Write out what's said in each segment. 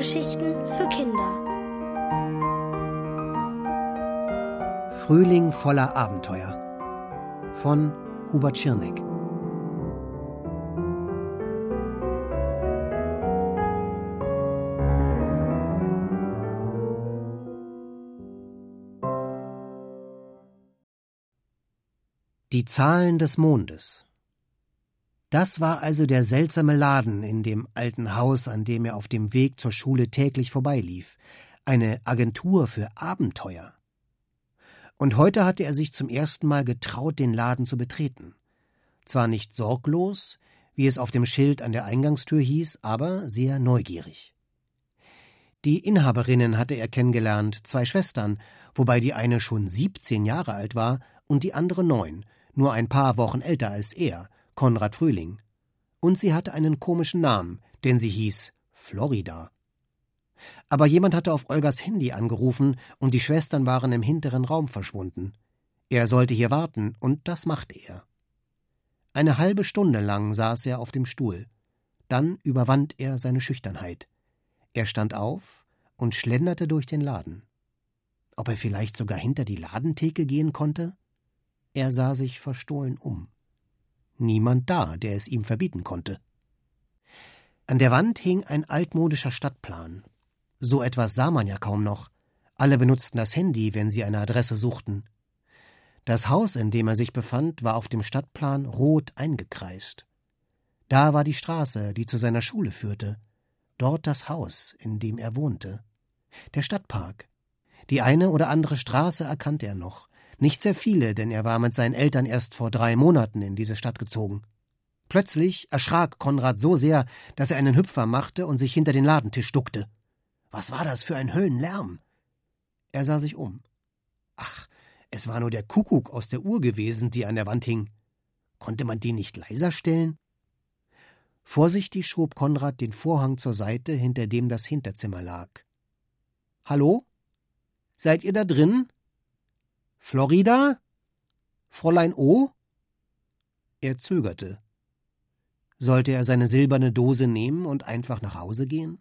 Hörgeschichten für Kinder. Frühling voller Abenteuer von Hubert Schirneck. Die Zahlen des Mondes das war also der seltsame Laden in dem alten Haus, an dem er auf dem Weg zur Schule täglich vorbeilief. Eine Agentur für Abenteuer. Und heute hatte er sich zum ersten Mal getraut, den Laden zu betreten. Zwar nicht sorglos, wie es auf dem Schild an der Eingangstür hieß, aber sehr neugierig. Die Inhaberinnen hatte er kennengelernt, zwei Schwestern, wobei die eine schon siebzehn Jahre alt war und die andere neun, nur ein paar Wochen älter als er, Konrad Frühling. Und sie hatte einen komischen Namen, denn sie hieß Florida. Aber jemand hatte auf Olgas Handy angerufen und die Schwestern waren im hinteren Raum verschwunden. Er sollte hier warten, und das machte er. Eine halbe Stunde lang saß er auf dem Stuhl. Dann überwand er seine Schüchternheit. Er stand auf und schlenderte durch den Laden. Ob er vielleicht sogar hinter die Ladentheke gehen konnte? Er sah sich verstohlen um niemand da, der es ihm verbieten konnte. An der Wand hing ein altmodischer Stadtplan. So etwas sah man ja kaum noch. Alle benutzten das Handy, wenn sie eine Adresse suchten. Das Haus, in dem er sich befand, war auf dem Stadtplan rot eingekreist. Da war die Straße, die zu seiner Schule führte, dort das Haus, in dem er wohnte. Der Stadtpark. Die eine oder andere Straße erkannte er noch. Nicht sehr viele, denn er war mit seinen Eltern erst vor drei Monaten in diese Stadt gezogen. Plötzlich erschrak Konrad so sehr, dass er einen Hüpfer machte und sich hinter den Ladentisch duckte. Was war das für ein Höllenlärm? Er sah sich um. Ach, es war nur der Kuckuck aus der Uhr gewesen, die an der Wand hing. Konnte man den nicht leiser stellen? Vorsichtig schob Konrad den Vorhang zur Seite, hinter dem das Hinterzimmer lag. Hallo? Seid ihr da drin? Florida? Fräulein O? Er zögerte. Sollte er seine silberne Dose nehmen und einfach nach Hause gehen?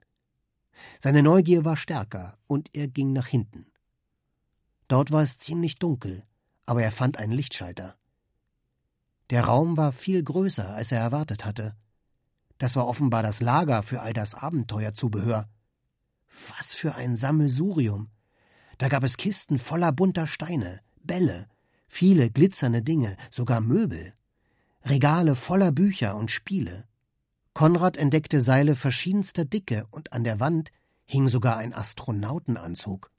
Seine Neugier war stärker, und er ging nach hinten. Dort war es ziemlich dunkel, aber er fand einen Lichtschalter. Der Raum war viel größer, als er erwartet hatte. Das war offenbar das Lager für all das Abenteuerzubehör. Was für ein Sammelsurium! Da gab es Kisten voller bunter Steine, Bälle, viele glitzernde Dinge, sogar Möbel, Regale voller Bücher und Spiele. Konrad entdeckte Seile verschiedenster Dicke und an der Wand hing sogar ein Astronautenanzug.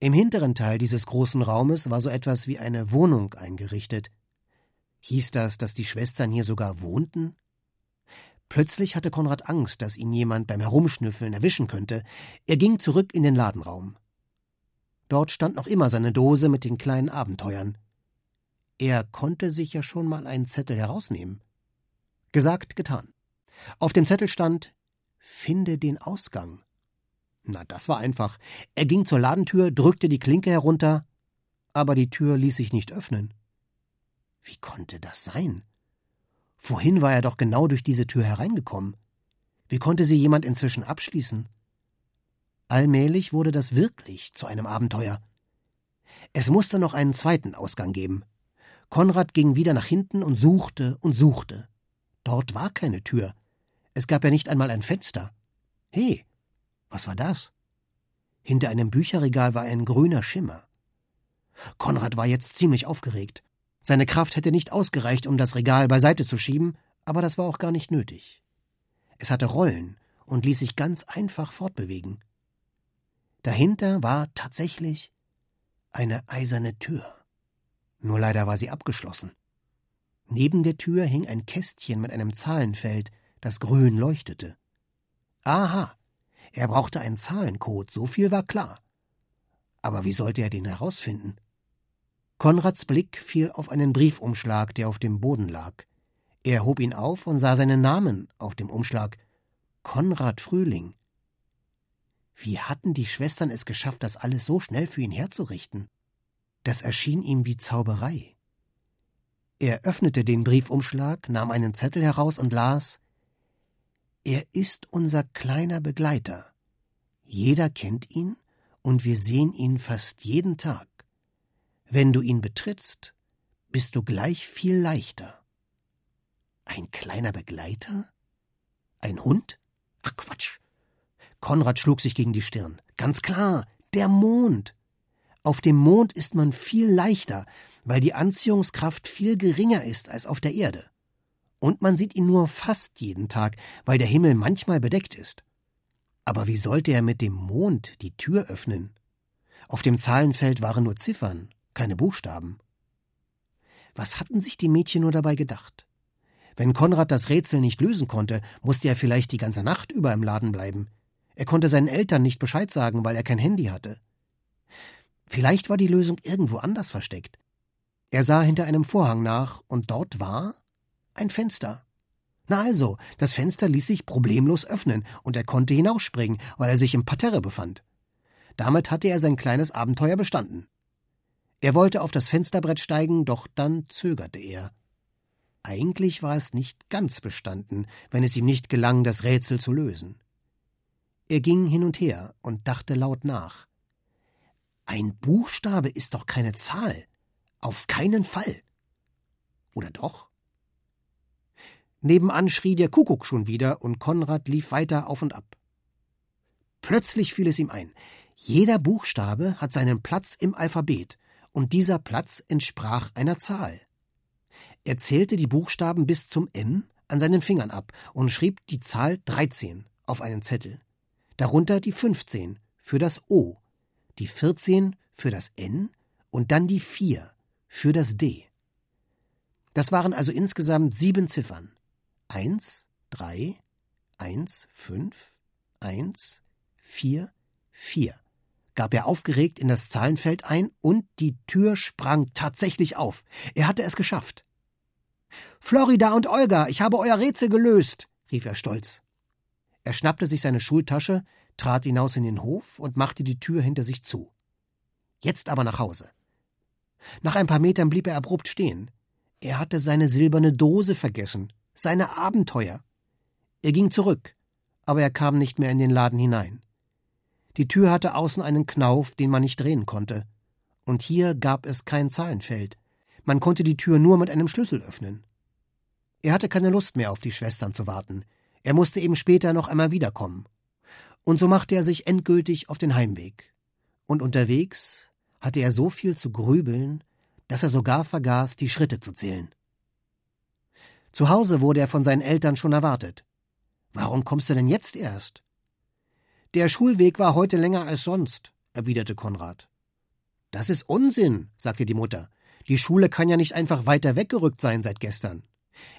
Im hinteren Teil dieses großen Raumes war so etwas wie eine Wohnung eingerichtet. Hieß das, dass die Schwestern hier sogar wohnten? Plötzlich hatte Konrad Angst, dass ihn jemand beim Herumschnüffeln erwischen könnte. Er ging zurück in den Ladenraum. Dort stand noch immer seine Dose mit den kleinen Abenteuern. Er konnte sich ja schon mal einen Zettel herausnehmen. Gesagt, getan. Auf dem Zettel stand Finde den Ausgang. Na, das war einfach. Er ging zur Ladentür, drückte die Klinke herunter, aber die Tür ließ sich nicht öffnen. Wie konnte das sein? Vorhin war er doch genau durch diese Tür hereingekommen. Wie konnte sie jemand inzwischen abschließen? Allmählich wurde das wirklich zu einem Abenteuer. Es musste noch einen zweiten Ausgang geben. Konrad ging wieder nach hinten und suchte und suchte. Dort war keine Tür. Es gab ja nicht einmal ein Fenster. He, was war das? Hinter einem Bücherregal war ein grüner Schimmer. Konrad war jetzt ziemlich aufgeregt. Seine Kraft hätte nicht ausgereicht, um das Regal beiseite zu schieben, aber das war auch gar nicht nötig. Es hatte Rollen und ließ sich ganz einfach fortbewegen. Dahinter war tatsächlich eine eiserne Tür. Nur leider war sie abgeschlossen. Neben der Tür hing ein Kästchen mit einem Zahlenfeld, das grün leuchtete. Aha, er brauchte einen Zahlencode, so viel war klar. Aber wie sollte er den herausfinden? Konrads Blick fiel auf einen Briefumschlag, der auf dem Boden lag. Er hob ihn auf und sah seinen Namen auf dem Umschlag. Konrad Frühling. Wie hatten die Schwestern es geschafft, das alles so schnell für ihn herzurichten? Das erschien ihm wie Zauberei. Er öffnete den Briefumschlag, nahm einen Zettel heraus und las Er ist unser kleiner Begleiter. Jeder kennt ihn und wir sehen ihn fast jeden Tag. Wenn du ihn betrittst, bist du gleich viel leichter. Ein kleiner Begleiter? Ein Hund? Ach Quatsch. Konrad schlug sich gegen die Stirn. Ganz klar, der Mond. Auf dem Mond ist man viel leichter, weil die Anziehungskraft viel geringer ist als auf der Erde. Und man sieht ihn nur fast jeden Tag, weil der Himmel manchmal bedeckt ist. Aber wie sollte er mit dem Mond die Tür öffnen? Auf dem Zahlenfeld waren nur Ziffern, keine Buchstaben. Was hatten sich die Mädchen nur dabei gedacht? Wenn Konrad das Rätsel nicht lösen konnte, musste er vielleicht die ganze Nacht über im Laden bleiben. Er konnte seinen Eltern nicht Bescheid sagen, weil er kein Handy hatte. Vielleicht war die Lösung irgendwo anders versteckt. Er sah hinter einem Vorhang nach, und dort war ein Fenster. Na also, das Fenster ließ sich problemlos öffnen, und er konnte hinausspringen, weil er sich im Parterre befand. Damit hatte er sein kleines Abenteuer bestanden. Er wollte auf das Fensterbrett steigen, doch dann zögerte er. Eigentlich war es nicht ganz bestanden, wenn es ihm nicht gelang, das Rätsel zu lösen. Er ging hin und her und dachte laut nach. Ein Buchstabe ist doch keine Zahl. Auf keinen Fall. Oder doch? Nebenan schrie der Kuckuck schon wieder und Konrad lief weiter auf und ab. Plötzlich fiel es ihm ein. Jeder Buchstabe hat seinen Platz im Alphabet, und dieser Platz entsprach einer Zahl. Er zählte die Buchstaben bis zum M an seinen Fingern ab und schrieb die Zahl 13 auf einen Zettel. Darunter die 15 für das O die 14 für das N und dann die 4 für das D. Das waren also insgesamt sieben Ziffern. 1, 3, 1, 5, 1, 4, 4 gab er aufgeregt in das Zahlenfeld ein und die Tür sprang tatsächlich auf. Er hatte es geschafft. Florida und Olga, ich habe euer Rätsel gelöst, rief er stolz. Er schnappte sich seine Schultasche, trat hinaus in den Hof und machte die Tür hinter sich zu. Jetzt aber nach Hause. Nach ein paar Metern blieb er abrupt stehen. Er hatte seine silberne Dose vergessen, seine Abenteuer. Er ging zurück, aber er kam nicht mehr in den Laden hinein. Die Tür hatte außen einen Knauf, den man nicht drehen konnte. Und hier gab es kein Zahlenfeld. Man konnte die Tür nur mit einem Schlüssel öffnen. Er hatte keine Lust mehr auf die Schwestern zu warten. Er musste eben später noch einmal wiederkommen. Und so machte er sich endgültig auf den Heimweg. Und unterwegs hatte er so viel zu grübeln, dass er sogar vergaß, die Schritte zu zählen. Zu Hause wurde er von seinen Eltern schon erwartet. Warum kommst du denn jetzt erst? Der Schulweg war heute länger als sonst, erwiderte Konrad. Das ist Unsinn, sagte die Mutter. Die Schule kann ja nicht einfach weiter weggerückt sein seit gestern.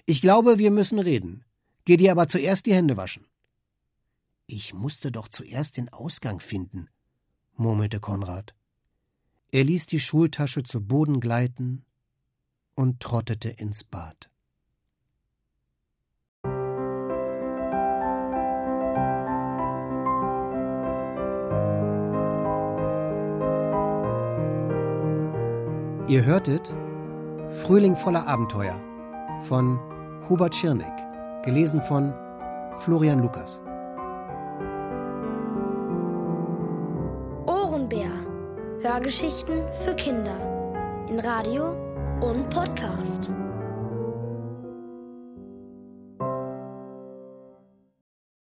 Ich glaube, wir müssen reden. Geh dir aber zuerst die Hände waschen. Ich musste doch zuerst den Ausgang finden, murmelte Konrad. Er ließ die Schultasche zu Boden gleiten und trottete ins Bad. Ihr hörtet Frühling voller Abenteuer von Hubert Schirneck, gelesen von Florian Lukas. Hörgeschichten für Kinder in Radio und Podcast.